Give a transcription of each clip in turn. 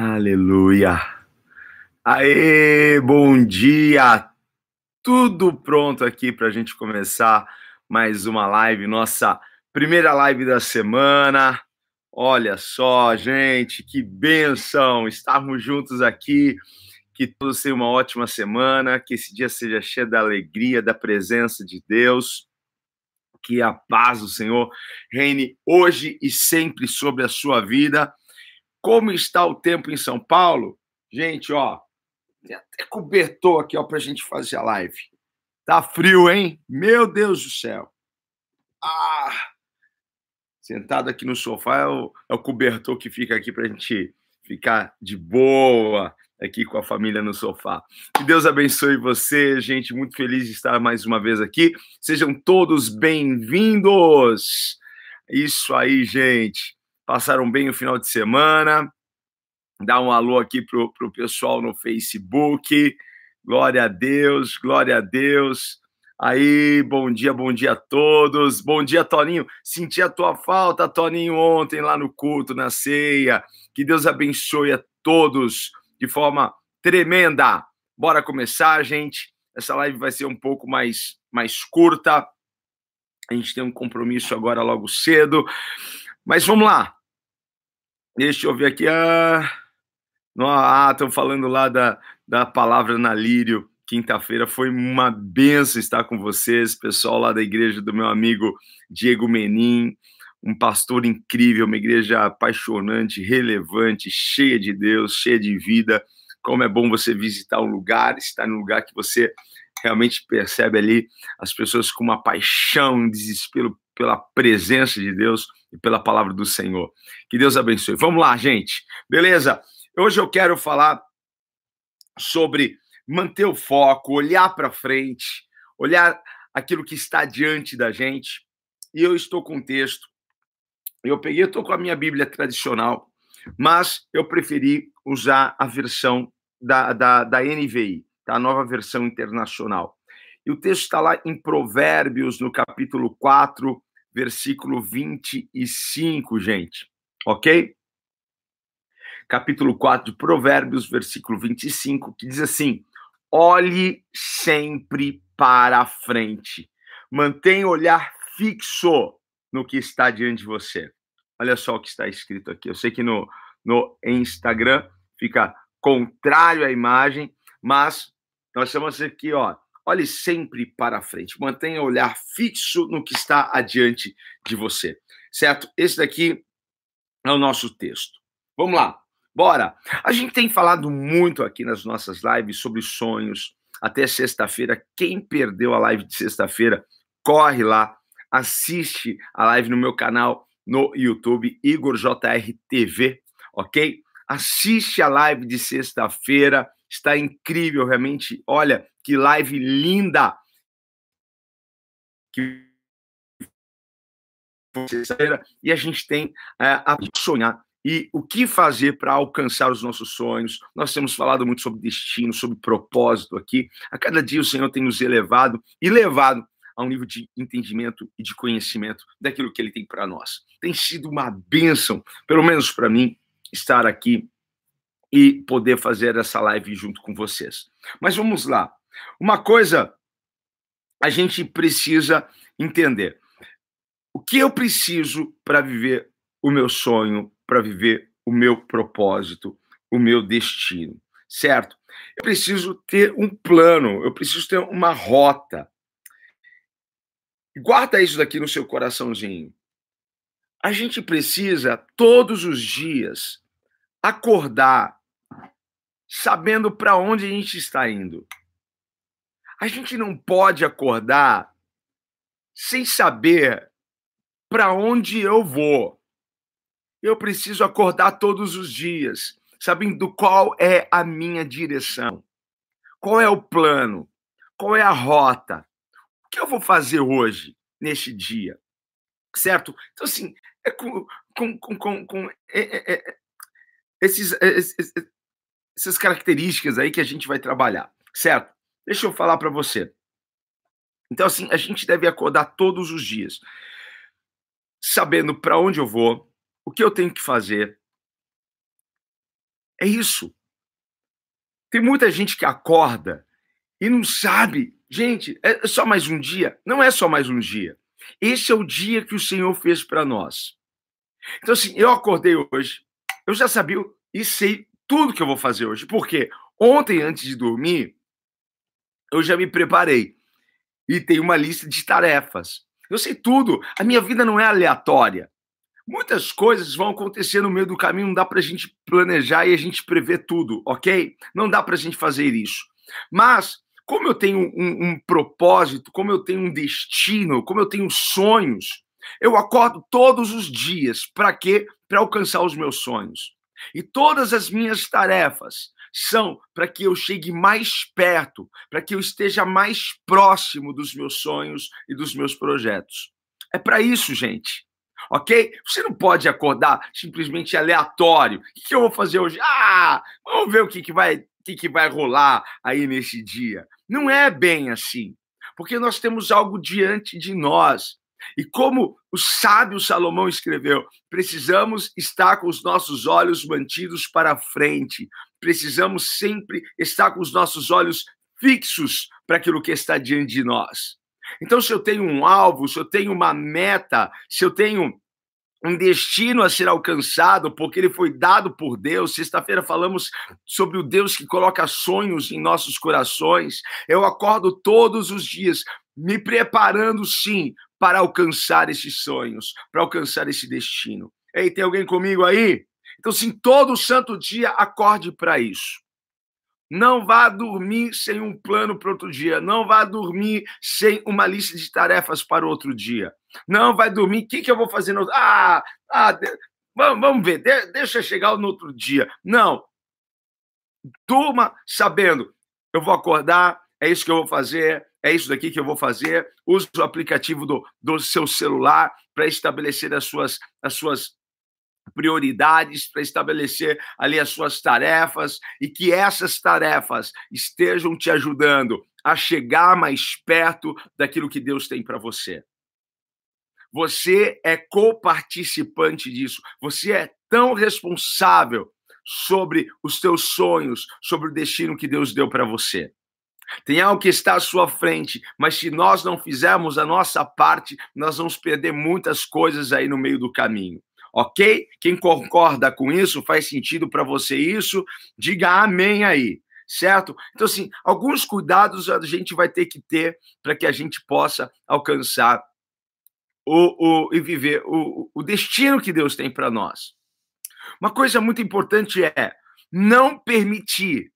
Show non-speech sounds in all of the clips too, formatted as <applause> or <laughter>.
Aleluia. Aê, bom dia. Tudo pronto aqui para a gente começar mais uma live, nossa primeira live da semana. Olha só, gente, que benção estarmos juntos aqui. Que todos tenham uma ótima semana, que esse dia seja cheio da alegria, da presença de Deus. Que a paz do Senhor reine hoje e sempre sobre a sua vida como está o tempo em São Paulo? Gente, ó, tem até cobertor aqui, ó, pra gente fazer a live. Tá frio, hein? Meu Deus do céu. Ah! Sentado aqui no sofá é o, é o cobertor que fica aqui pra gente ficar de boa aqui com a família no sofá. Que Deus abençoe você, gente. Muito feliz de estar mais uma vez aqui. Sejam todos bem-vindos. Isso aí, gente passaram bem o final de semana. Dá um alô aqui pro, pro pessoal no Facebook. Glória a Deus, glória a Deus. Aí, bom dia, bom dia a todos. Bom dia, Toninho. Senti a tua falta, Toninho, ontem lá no culto, na ceia. Que Deus abençoe a todos de forma tremenda. Bora começar, gente. Essa live vai ser um pouco mais, mais curta. A gente tem um compromisso agora logo cedo. Mas vamos lá. Deixa eu ver aqui. Ah, ah estão falando lá da, da palavra na Lírio. Quinta-feira foi uma benção estar com vocês, pessoal lá da igreja do meu amigo Diego Menin, um pastor incrível, uma igreja apaixonante, relevante, cheia de Deus, cheia de vida. Como é bom você visitar um lugar, estar num lugar que você realmente percebe ali as pessoas com uma paixão, um desespero pela presença de Deus e pela palavra do Senhor. Que Deus abençoe. Vamos lá, gente. Beleza? Hoje eu quero falar sobre manter o foco, olhar para frente, olhar aquilo que está diante da gente. E eu estou com um texto. Eu peguei, estou com a minha Bíblia tradicional, mas eu preferi usar a versão da, da, da NVI, tá? a nova versão internacional. E o texto está lá em Provérbios, no capítulo 4, versículo 25, gente. Ok? Capítulo 4 de Provérbios, versículo 25, que diz assim: olhe sempre para a frente, mantenha o olhar fixo no que está diante de você. Olha só o que está escrito aqui. Eu sei que no, no Instagram fica contrário à imagem, mas nós estamos aqui, ó, Olhe sempre para frente, mantenha o olhar fixo no que está adiante de você, certo? Esse daqui é o nosso texto. Vamos lá, bora! A gente tem falado muito aqui nas nossas lives sobre sonhos. Até sexta-feira, quem perdeu a live de sexta-feira, corre lá, assiste a live no meu canal no YouTube, Igor JR TV, ok? Assiste a live de sexta-feira, está incrível, realmente. Olha, que live linda! Que e a gente tem é, a sonhar e o que fazer para alcançar os nossos sonhos. Nós temos falado muito sobre destino, sobre propósito aqui. A cada dia o Senhor tem nos elevado e levado a um nível de entendimento e de conhecimento daquilo que Ele tem para nós. Tem sido uma bênção, pelo menos para mim, estar aqui e poder fazer essa live junto com vocês. Mas vamos lá. Uma coisa a gente precisa entender. O que eu preciso para viver o meu sonho, para viver o meu propósito, o meu destino, certo? Eu preciso ter um plano, eu preciso ter uma rota. Guarda isso daqui no seu coraçãozinho. A gente precisa todos os dias acordar sabendo para onde a gente está indo. A gente não pode acordar sem saber para onde eu vou. Eu preciso acordar todos os dias, sabendo qual é a minha direção, qual é o plano, qual é a rota, o que eu vou fazer hoje, neste dia, certo? Então, assim, é com, com, com, com é, é, é, esses, esses, essas características aí que a gente vai trabalhar, certo? Deixa eu falar para você. Então, assim, a gente deve acordar todos os dias, sabendo para onde eu vou, o que eu tenho que fazer, É isso. Tem muita gente que acorda e não sabe. Gente, é só mais um dia? Não é só mais um dia. Esse é o dia que o Senhor fez para nós. Então, assim, eu acordei hoje, eu já sabia e sei tudo que eu vou fazer hoje. Por quê? Ontem, antes de dormir, eu já me preparei e tem uma lista de tarefas. Eu sei tudo. A minha vida não é aleatória. Muitas coisas vão acontecer no meio do caminho, não dá para a gente planejar e a gente prever tudo, ok? Não dá para a gente fazer isso. Mas, como eu tenho um, um propósito, como eu tenho um destino, como eu tenho sonhos, eu acordo todos os dias. Para quê? Para alcançar os meus sonhos. E todas as minhas tarefas são para que eu chegue mais perto, para que eu esteja mais próximo dos meus sonhos e dos meus projetos. É para isso, gente ok? Você não pode acordar simplesmente aleatório. O que, eu vou fazer hoje? Ah, vamos ver o que, que vai o que, que vai rolar aí nesse dia. Não é bem assim, porque nós temos algo diante de nós. E como o sábio Salomão escreveu, precisamos estar com os nossos olhos mantidos para frente. Precisamos sempre estar com os nossos olhos fixos para aquilo que está diante de nós. Então, se eu tenho um alvo, se eu tenho uma meta, se eu tenho um destino a ser alcançado, porque ele foi dado por Deus. Sexta-feira falamos sobre o Deus que coloca sonhos em nossos corações. Eu acordo todos os dias me preparando, sim, para alcançar esses sonhos, para alcançar esse destino. Ei, tem alguém comigo aí? Então, sim, todo santo dia acorde para isso. Não vá dormir sem um plano para outro dia. Não vá dormir sem uma lista de tarefas para outro dia. Não vai dormir. O que, que eu vou fazer no outro? Ah, ah de... vamos, vamos ver. De... deixa chegar no outro dia. Não. Durma sabendo. Eu vou acordar, é isso que eu vou fazer, é isso daqui que eu vou fazer. Use o aplicativo do, do seu celular para estabelecer as suas, as suas prioridades, para estabelecer ali as suas tarefas e que essas tarefas estejam te ajudando a chegar mais perto daquilo que Deus tem para você. Você é coparticipante disso. Você é tão responsável sobre os teus sonhos, sobre o destino que Deus deu para você. Tem algo que está à sua frente, mas se nós não fizermos a nossa parte, nós vamos perder muitas coisas aí no meio do caminho. Ok? Quem concorda com isso, faz sentido para você isso, diga amém aí, certo? Então, assim, alguns cuidados a gente vai ter que ter para que a gente possa alcançar o, o, e viver o, o destino que Deus tem para nós. Uma coisa muito importante é não permitir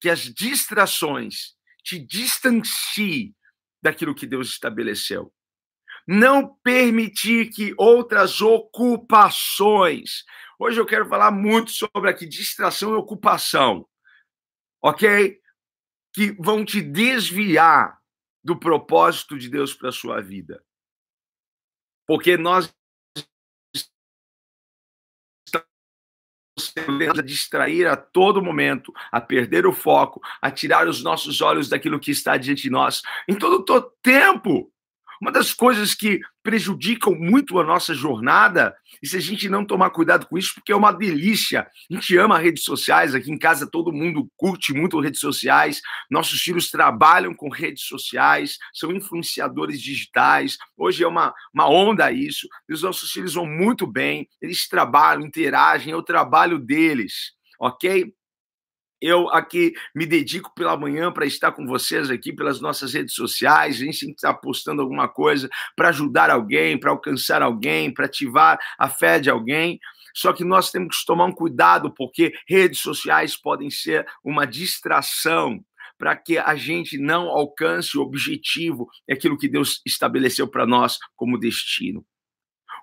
que as distrações te distanciem daquilo que Deus estabeleceu não permitir que outras ocupações. Hoje eu quero falar muito sobre aqui distração e ocupação, ok? Que vão te desviar do propósito de Deus para a sua vida. Porque nós a distrair a todo momento, a perder o foco, a tirar os nossos olhos daquilo que está diante de nós, em todo, todo tempo. Uma das coisas que prejudicam muito a nossa jornada, e se a gente não tomar cuidado com isso, porque é uma delícia. A gente ama redes sociais, aqui em casa todo mundo curte muito redes sociais, nossos filhos trabalham com redes sociais, são influenciadores digitais. Hoje é uma, uma onda isso, e os nossos filhos vão muito bem, eles trabalham, interagem, é o trabalho deles, ok? Eu aqui me dedico pela manhã para estar com vocês aqui pelas nossas redes sociais. A gente estar postando alguma coisa para ajudar alguém, para alcançar alguém, para ativar a fé de alguém. Só que nós temos que tomar um cuidado, porque redes sociais podem ser uma distração para que a gente não alcance o objetivo, aquilo que Deus estabeleceu para nós como destino.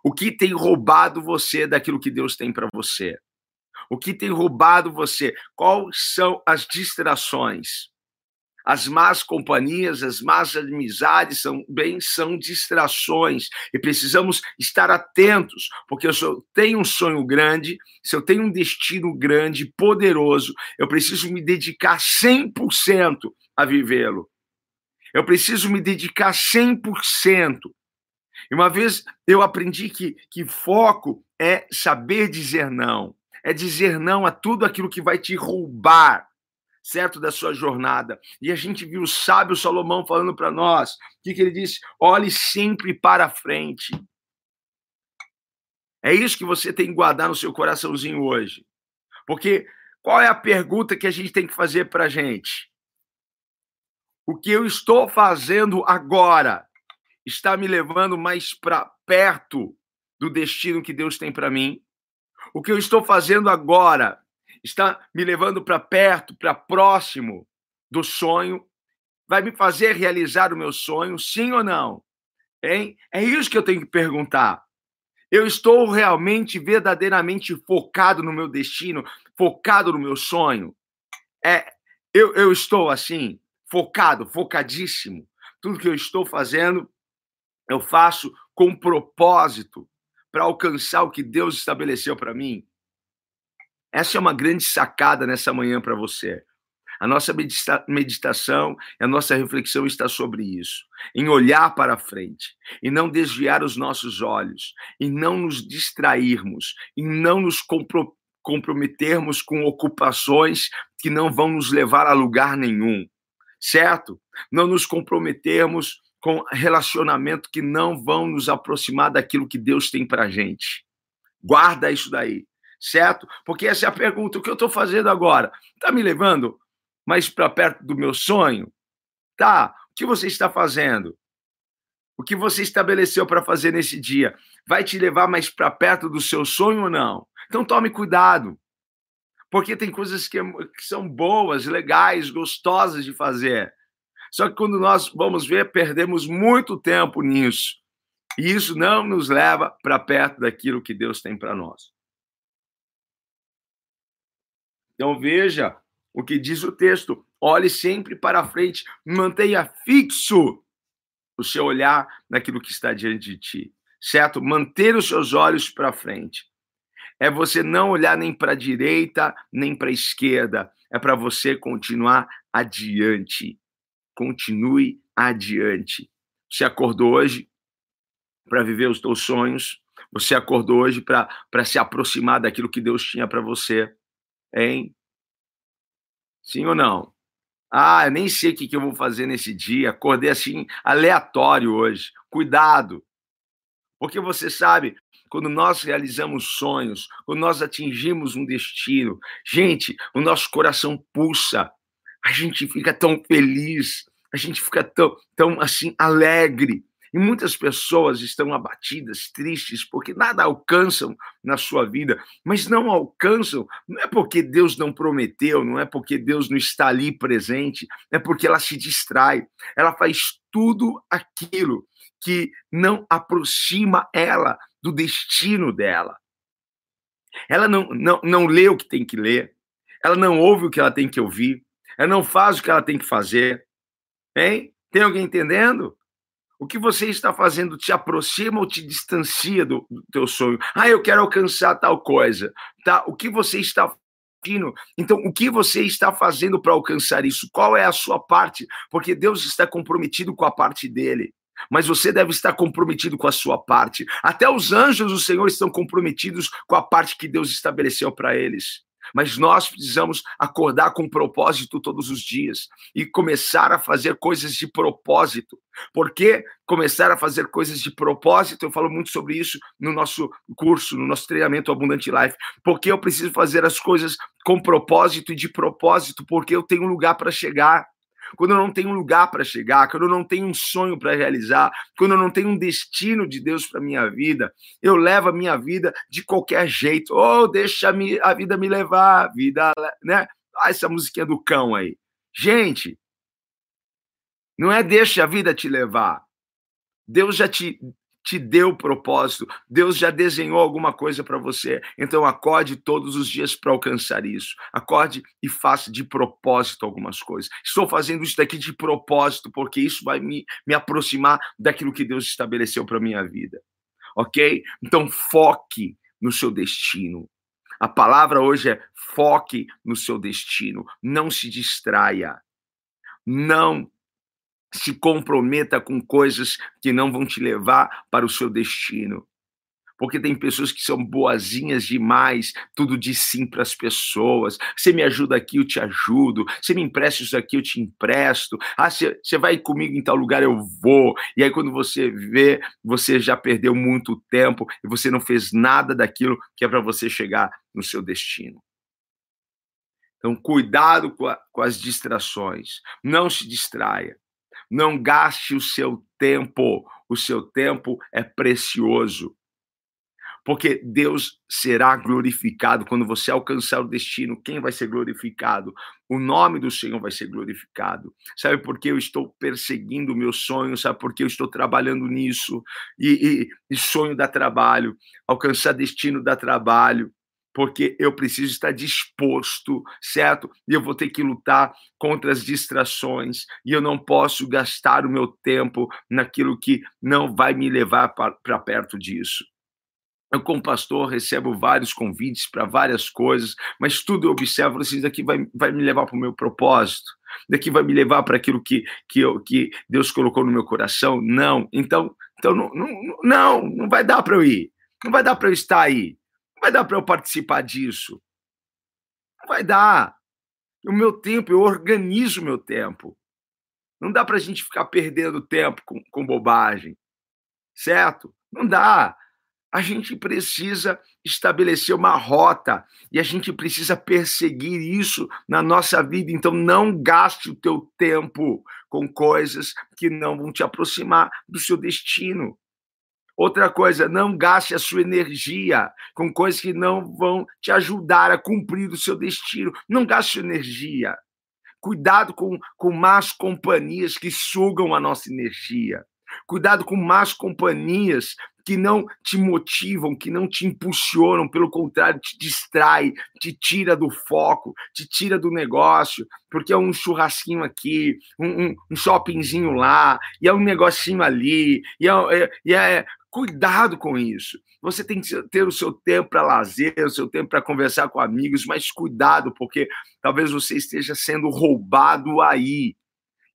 O que tem roubado você daquilo que Deus tem para você? O que tem roubado você? Quais são as distrações? As más companhias, as más amizades são bem são distrações e precisamos estar atentos, porque se eu tenho um sonho grande, se eu tenho um destino grande, poderoso, eu preciso me dedicar 100% a vivê-lo. Eu preciso me dedicar 100%. E uma vez eu aprendi que, que foco é saber dizer não é dizer não a tudo aquilo que vai te roubar, certo, da sua jornada. E a gente viu o sábio Salomão falando para nós, o que, que ele disse? Olhe sempre para frente. É isso que você tem que guardar no seu coraçãozinho hoje. Porque qual é a pergunta que a gente tem que fazer para a gente? O que eu estou fazendo agora está me levando mais para perto do destino que Deus tem para mim? O que eu estou fazendo agora está me levando para perto, para próximo do sonho? Vai me fazer realizar o meu sonho, sim ou não? Hein? É isso que eu tenho que perguntar. Eu estou realmente, verdadeiramente focado no meu destino, focado no meu sonho? É, eu, eu estou assim, focado, focadíssimo. Tudo que eu estou fazendo, eu faço com propósito para alcançar o que Deus estabeleceu para mim. Essa é uma grande sacada nessa manhã para você. A nossa medita meditação, a nossa reflexão está sobre isso, em olhar para frente, e não desviar os nossos olhos, e não nos distrairmos, e não nos compro comprometermos com ocupações que não vão nos levar a lugar nenhum, certo? Não nos comprometermos com relacionamento que não vão nos aproximar daquilo que Deus tem para gente. Guarda isso daí, certo? Porque essa é a pergunta: o que eu estou fazendo agora? Está me levando mais para perto do meu sonho? Tá. O que você está fazendo? O que você estabeleceu para fazer nesse dia vai te levar mais para perto do seu sonho ou não? Então tome cuidado, porque tem coisas que, que são boas, legais, gostosas de fazer. Só que quando nós vamos ver, perdemos muito tempo nisso. E isso não nos leva para perto daquilo que Deus tem para nós. Então veja o que diz o texto: olhe sempre para frente, mantenha fixo o seu olhar naquilo que está diante de ti, certo? Manter os seus olhos para frente é você não olhar nem para a direita, nem para a esquerda. É para você continuar adiante. Continue adiante. Você acordou hoje para viver os seus sonhos. Você acordou hoje para se aproximar daquilo que Deus tinha para você. Hein? Sim ou não? Ah, eu nem sei o que, que eu vou fazer nesse dia. Acordei assim, aleatório hoje. Cuidado. Porque você sabe, quando nós realizamos sonhos, quando nós atingimos um destino, gente, o nosso coração pulsa, a gente fica tão feliz, a gente fica tão, tão assim alegre. E muitas pessoas estão abatidas, tristes, porque nada alcançam na sua vida, mas não alcançam, não é porque Deus não prometeu, não é porque Deus não está ali presente, é porque ela se distrai, ela faz tudo aquilo que não aproxima ela do destino dela. Ela não, não, não lê o que tem que ler, ela não ouve o que ela tem que ouvir, ela não faz o que ela tem que fazer. Hein? Tem alguém entendendo? O que você está fazendo te aproxima ou te distancia do, do teu sonho? Ah, eu quero alcançar tal coisa. Tá? O que você está então, o que você está fazendo para alcançar isso? Qual é a sua parte? Porque Deus está comprometido com a parte dele mas você deve estar comprometido com a sua parte. Até os anjos do Senhor estão comprometidos com a parte que Deus estabeleceu para eles. Mas nós precisamos acordar com propósito todos os dias e começar a fazer coisas de propósito. Por que começar a fazer coisas de propósito? Eu falo muito sobre isso no nosso curso, no nosso treinamento Abundante Life. Porque eu preciso fazer as coisas com propósito e de propósito, porque eu tenho um lugar para chegar quando eu não tenho um lugar para chegar, quando eu não tenho um sonho para realizar, quando eu não tenho um destino de Deus para minha vida, eu levo a minha vida de qualquer jeito. Ou oh, deixa a vida me levar, vida, né? Ah, essa musiquinha do cão aí. Gente, não é deixa a vida te levar. Deus já te te deu propósito, Deus já desenhou alguma coisa para você. Então acorde todos os dias para alcançar isso. Acorde e faça de propósito algumas coisas. Estou fazendo isso daqui de propósito porque isso vai me, me aproximar daquilo que Deus estabeleceu para minha vida. OK? Então foque no seu destino. A palavra hoje é foque no seu destino, não se distraia. Não se comprometa com coisas que não vão te levar para o seu destino. porque tem pessoas que são boazinhas demais, tudo diz sim para as pessoas. Você me ajuda aqui, eu te ajudo. Você me empresta isso aqui, eu te empresto. Ah, você, você vai comigo em tal lugar, eu vou. E aí, quando você vê, você já perdeu muito tempo e você não fez nada daquilo que é para você chegar no seu destino. Então, cuidado com, a, com as distrações. Não se distraia. Não gaste o seu tempo. O seu tempo é precioso porque Deus será glorificado quando você alcançar o destino. Quem vai ser glorificado? O nome do Senhor vai ser glorificado. Sabe por que eu estou perseguindo o meu sonho? Sabe por que eu estou trabalhando nisso? E, e, e sonho dá trabalho, alcançar destino dá trabalho porque eu preciso estar disposto, certo? E eu vou ter que lutar contra as distrações, e eu não posso gastar o meu tempo naquilo que não vai me levar para perto disso. Eu, como pastor, recebo vários convites para várias coisas, mas tudo eu observo assim, daqui vai, vai me levar para o meu propósito, daqui vai me levar para aquilo que, que, eu, que Deus colocou no meu coração. Não, então, então não, não, não, não vai dar para eu ir, não vai dar para eu estar aí, vai dar para eu participar disso, não vai dar. O meu tempo, eu organizo o meu tempo. Não dá para a gente ficar perdendo tempo com, com bobagem, certo? Não dá a gente precisa estabelecer uma rota e a gente precisa perseguir isso na nossa vida. Então, não gaste o teu tempo com coisas que não vão te aproximar do seu destino. Outra coisa, não gaste a sua energia com coisas que não vão te ajudar a cumprir o seu destino. Não gaste energia. Cuidado com, com más companhias que sugam a nossa energia. Cuidado com más companhias que não te motivam, que não te impulsionam, pelo contrário, te distrai, te tira do foco, te tira do negócio, porque é um churrasquinho aqui, um, um, um shoppingzinho lá, e é um negocinho ali, e é, é, é cuidado com isso. Você tem que ter o seu tempo para lazer, o seu tempo para conversar com amigos, mas cuidado, porque talvez você esteja sendo roubado aí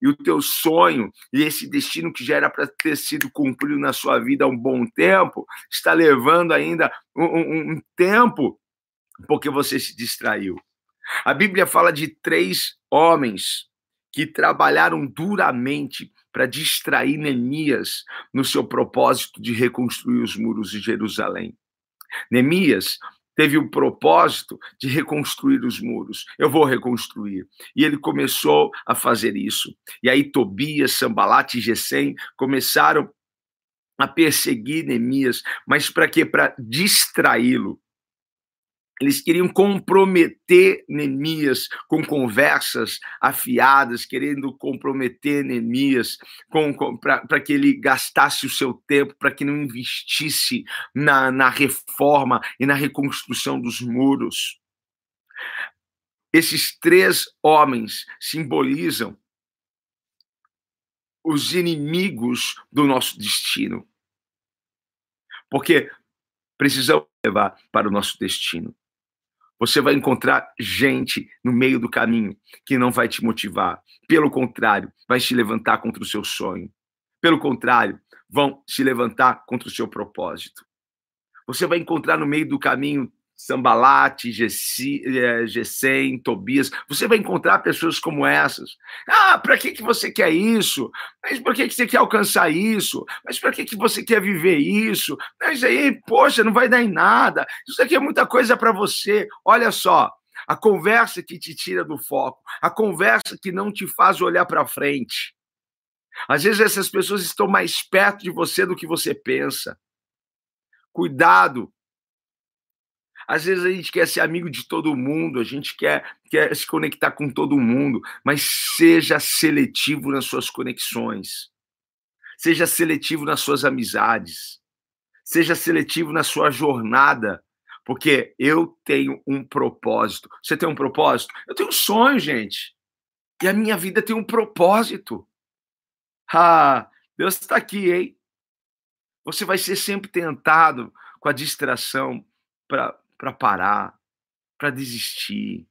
e o teu sonho e esse destino que já era para ter sido cumprido na sua vida há um bom tempo, está levando ainda um, um, um tempo porque você se distraiu. A Bíblia fala de três homens que trabalharam duramente para distrair Neemias no seu propósito de reconstruir os muros de Jerusalém. Neemias teve o propósito de reconstruir os muros. Eu vou reconstruir. E ele começou a fazer isso. E aí Tobias, Sambalat e Gesem começaram a perseguir Neemias, mas para quê? Para distraí-lo. Eles queriam comprometer Neemias com conversas afiadas, querendo comprometer Neemias para que ele gastasse o seu tempo, para que não investisse na, na reforma e na reconstrução dos muros. Esses três homens simbolizam os inimigos do nosso destino. Porque precisamos levar para o nosso destino. Você vai encontrar gente no meio do caminho que não vai te motivar. Pelo contrário, vai se levantar contra o seu sonho. Pelo contrário, vão se levantar contra o seu propósito. Você vai encontrar no meio do caminho Sambalate, Gessem, é, Tobias. Você vai encontrar pessoas como essas. Ah, para que, que você quer isso? Mas por que, que você quer alcançar isso? Mas para que, que você quer viver isso? Mas aí, poxa, não vai dar em nada. Isso aqui é muita coisa para você. Olha só, a conversa que te tira do foco, a conversa que não te faz olhar para frente. Às vezes essas pessoas estão mais perto de você do que você pensa. Cuidado às vezes a gente quer ser amigo de todo mundo, a gente quer, quer se conectar com todo mundo, mas seja seletivo nas suas conexões. Seja seletivo nas suas amizades. Seja seletivo na sua jornada. Porque eu tenho um propósito. Você tem um propósito? Eu tenho um sonho, gente. E a minha vida tem um propósito. Ah, Deus está aqui, hein? Você vai ser sempre tentado com a distração para para parar, para desistir.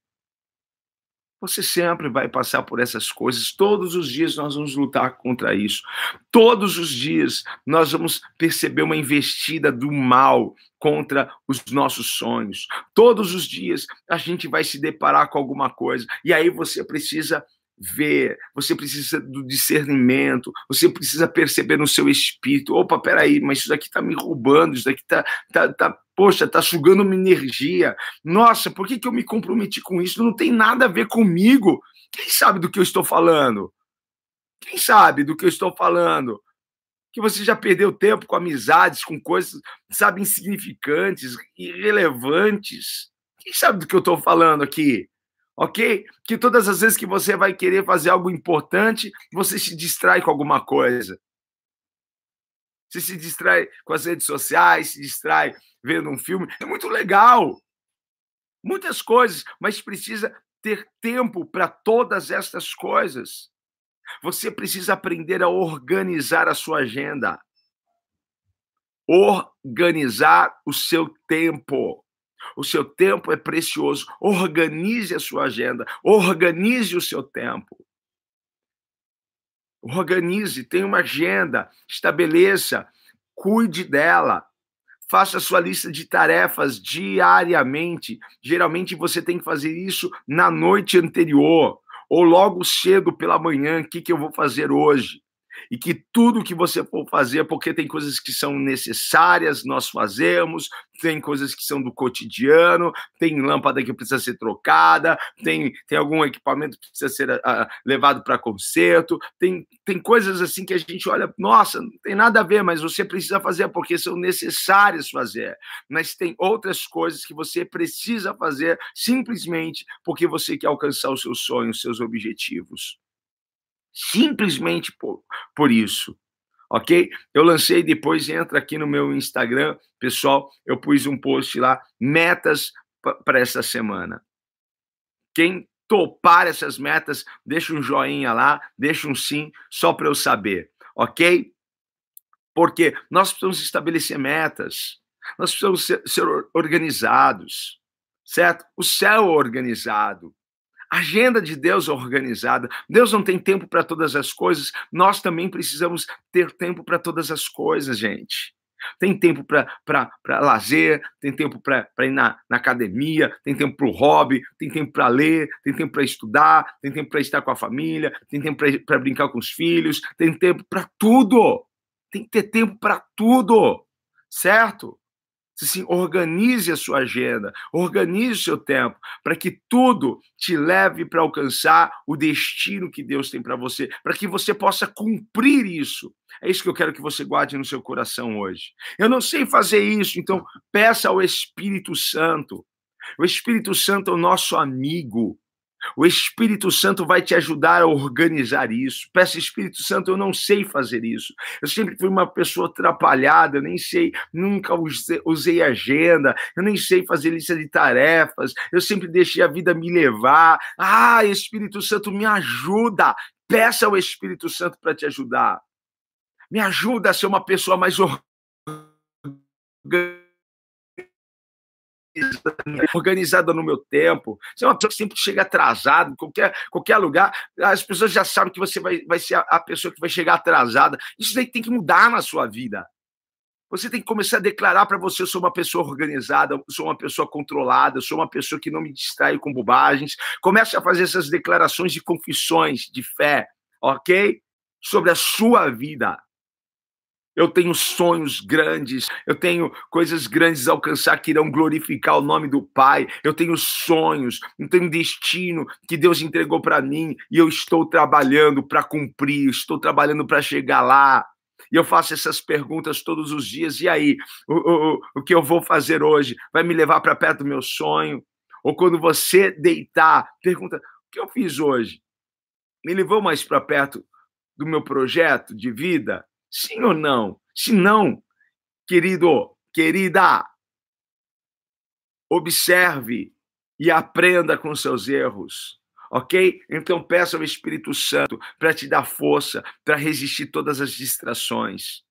Você sempre vai passar por essas coisas. Todos os dias nós vamos lutar contra isso. Todos os dias nós vamos perceber uma investida do mal contra os nossos sonhos. Todos os dias a gente vai se deparar com alguma coisa. E aí você precisa ver, você precisa do discernimento, você precisa perceber no seu espírito, opa, peraí, mas isso daqui está me roubando, isso daqui está, tá, tá, poxa, está sugando uma energia. Nossa, por que, que eu me comprometi com isso? Não tem nada a ver comigo. Quem sabe do que eu estou falando? Quem sabe do que eu estou falando? Que você já perdeu tempo com amizades, com coisas, sabe, insignificantes, irrelevantes. Quem sabe do que eu estou falando aqui? ok? Que todas as vezes que você vai querer fazer algo importante, você se distrai com alguma coisa. Você se distrai com as redes sociais, se distrai vendo um filme. É muito legal. Muitas coisas, mas precisa ter tempo para todas estas coisas. Você precisa aprender a organizar a sua agenda. Organizar o seu tempo. O seu tempo é precioso. Organize a sua agenda, organize o seu tempo. Organize, tenha uma agenda, estabeleça, cuide dela. Faça sua lista de tarefas diariamente. Geralmente você tem que fazer isso na noite anterior ou logo cedo pela manhã. O que, que eu vou fazer hoje? E que tudo que você for fazer, porque tem coisas que são necessárias, nós fazemos, tem coisas que são do cotidiano, tem lâmpada que precisa ser trocada, tem, tem algum equipamento que precisa ser uh, levado para conserto, tem, tem coisas assim que a gente olha, nossa, não tem nada a ver, mas você precisa fazer porque são necessárias fazer. Mas tem outras coisas que você precisa fazer simplesmente porque você quer alcançar os seus sonhos, os seus objetivos. Simplesmente por, por isso. Ok? Eu lancei depois, entra aqui no meu Instagram, pessoal, eu pus um post lá, metas para essa semana. Quem topar essas metas, deixa um joinha lá, deixa um sim, só para eu saber, ok? Porque nós precisamos estabelecer metas, nós precisamos ser, ser organizados, certo? O céu é organizado, a agenda de Deus é organizada. Deus não tem tempo para todas as coisas. Nós também precisamos ter tempo para todas as coisas, gente. Tem tempo para lazer, tem tempo para ir na, na, academia, tem tempo para o hobby, tem tempo para ler, tem tempo para estudar, tem tempo para estar com a família, tem tempo para brincar com os filhos, tem tempo para tudo. Tem que ter tempo para tudo, certo? Assim, organize a sua agenda, organize o seu tempo, para que tudo te leve para alcançar o destino que Deus tem para você, para que você possa cumprir isso. É isso que eu quero que você guarde no seu coração hoje. Eu não sei fazer isso, então peça ao Espírito Santo. O Espírito Santo é o nosso amigo. O Espírito Santo vai te ajudar a organizar isso. Peça, Espírito Santo, eu não sei fazer isso. Eu sempre fui uma pessoa atrapalhada, eu nem sei, nunca usei, agenda, eu nem sei fazer lista de tarefas, eu sempre deixei a vida me levar. Ah, Espírito Santo, me ajuda. Peça ao Espírito Santo para te ajudar. Me ajuda a ser uma pessoa mais organizada <laughs> organizada no meu tempo. Você é uma pessoa que sempre chega atrasado, qualquer, qualquer lugar, as pessoas já sabem que você vai, vai ser a, a pessoa que vai chegar atrasada. Isso daí tem que mudar na sua vida. Você tem que começar a declarar para você: eu sou uma pessoa organizada, sou uma pessoa controlada, sou uma pessoa que não me distrai com bobagens. Comece a fazer essas declarações de confissões de fé, ok? Sobre a sua vida eu tenho sonhos grandes, eu tenho coisas grandes a alcançar que irão glorificar o nome do Pai, eu tenho sonhos, eu tenho um destino que Deus entregou para mim e eu estou trabalhando para cumprir, estou trabalhando para chegar lá. E eu faço essas perguntas todos os dias. E aí, o, o, o que eu vou fazer hoje vai me levar para perto do meu sonho? Ou quando você deitar, pergunta: o que eu fiz hoje? Me levou mais para perto do meu projeto de vida? Sim ou não? Se não, querido, querida, observe e aprenda com seus erros. Ok? Então peça ao Espírito Santo para te dar força para resistir todas as distrações.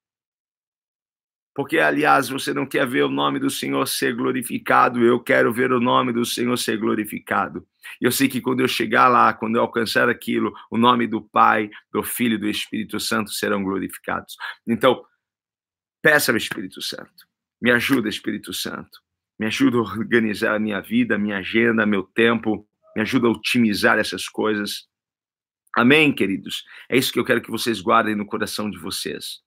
Porque, aliás, você não quer ver o nome do Senhor ser glorificado, eu quero ver o nome do Senhor ser glorificado. Eu sei que quando eu chegar lá, quando eu alcançar aquilo, o nome do Pai, do Filho e do Espírito Santo serão glorificados. Então, peça ao Espírito Santo, me ajuda, Espírito Santo, me ajuda a organizar a minha vida, a minha agenda, meu tempo, me ajuda a otimizar essas coisas. Amém, queridos? É isso que eu quero que vocês guardem no coração de vocês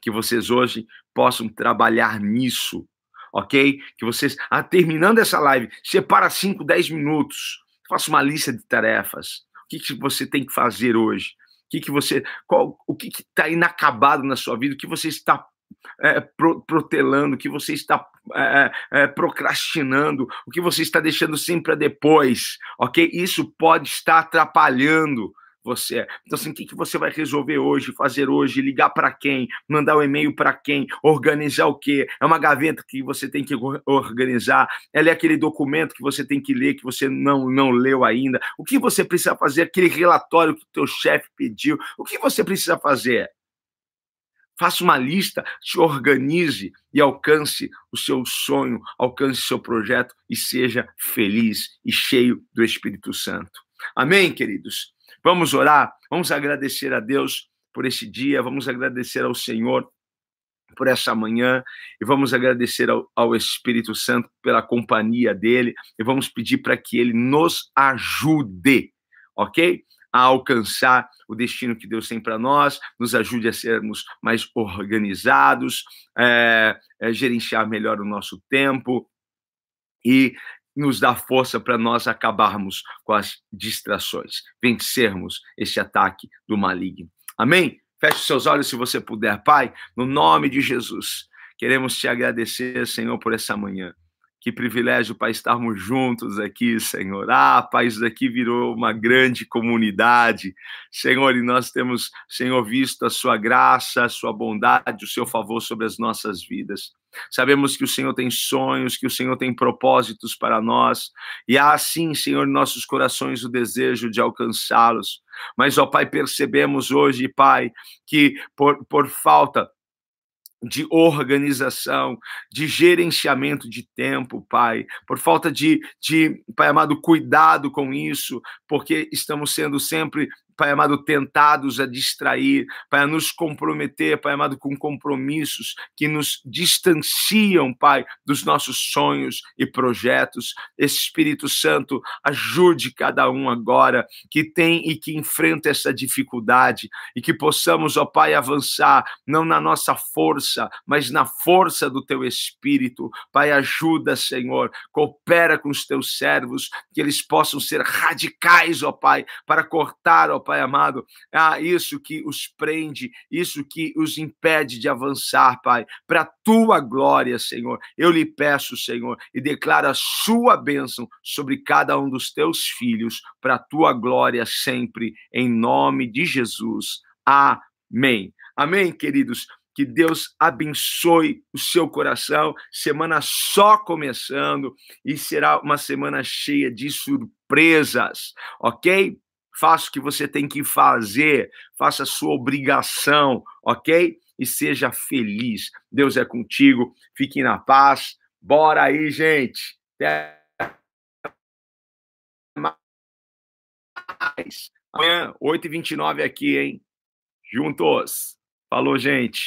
que vocês hoje possam trabalhar nisso, ok? Que vocês, ah, terminando essa live, separa 5, 10 minutos, faça uma lista de tarefas. O que, que você tem que fazer hoje? O que, que você, qual, o que está inacabado na sua vida? O que você está é, pro, protelando, o que você está é, é, procrastinando, o que você está deixando sempre para depois, ok? Isso pode estar atrapalhando você é. Então, assim, o que, que você vai resolver hoje, fazer hoje, ligar para quem, mandar um e-mail para quem, organizar o quê? É uma gaveta que você tem que organizar, ela é aquele documento que você tem que ler, que você não, não leu ainda. O que você precisa fazer? Aquele relatório que o teu chefe pediu. O que você precisa fazer? Faça uma lista, se organize e alcance o seu sonho, alcance o seu projeto e seja feliz e cheio do Espírito Santo. Amém, queridos? Vamos orar, vamos agradecer a Deus por esse dia, vamos agradecer ao Senhor por essa manhã e vamos agradecer ao, ao, Espírito Santo pela companhia dele e vamos pedir para que ele nos ajude, ok? A alcançar o destino que Deus tem para nós, nos ajude a sermos mais organizados, é, é, gerenciar melhor o nosso tempo e nos dá força para nós acabarmos com as distrações, vencermos esse ataque do maligno. Amém? Feche seus olhos se você puder, Pai, no nome de Jesus. Queremos te agradecer, Senhor, por essa manhã. Que privilégio, Pai, estarmos juntos aqui, Senhor. Ah, Pai, isso daqui virou uma grande comunidade, Senhor, e nós temos, Senhor, visto a Sua graça, a Sua bondade, o Seu favor sobre as nossas vidas. Sabemos que o Senhor tem sonhos, que o Senhor tem propósitos para nós, e há sim, Senhor, em nossos corações o desejo de alcançá-los. Mas, ó Pai, percebemos hoje, Pai, que por, por falta de organização, de gerenciamento de tempo, Pai, por falta de, de, Pai amado, cuidado com isso, porque estamos sendo sempre Pai amado, tentados a distrair, Pai, nos comprometer, Pai amado, com compromissos que nos distanciam, Pai, dos nossos sonhos e projetos. Espírito Santo ajude cada um agora que tem e que enfrenta essa dificuldade e que possamos, ó Pai, avançar não na nossa força, mas na força do teu Espírito. Pai, ajuda, Senhor, coopera com os teus servos, que eles possam ser radicais, ó Pai, para cortar, ó Pai amado, ah, isso que os prende, isso que os impede de avançar, Pai, para a tua glória, Senhor. Eu lhe peço, Senhor, e declaro a sua bênção sobre cada um dos teus filhos, para a tua glória sempre, em nome de Jesus. Amém. Amém, queridos. Que Deus abençoe o seu coração. Semana só começando e será uma semana cheia de surpresas, ok? Faça o que você tem que fazer, faça a sua obrigação, ok? E seja feliz. Deus é contigo, fique na paz. Bora aí, gente. Até mais. Amanhã, 8h29 aqui, hein? Juntos. Falou, gente.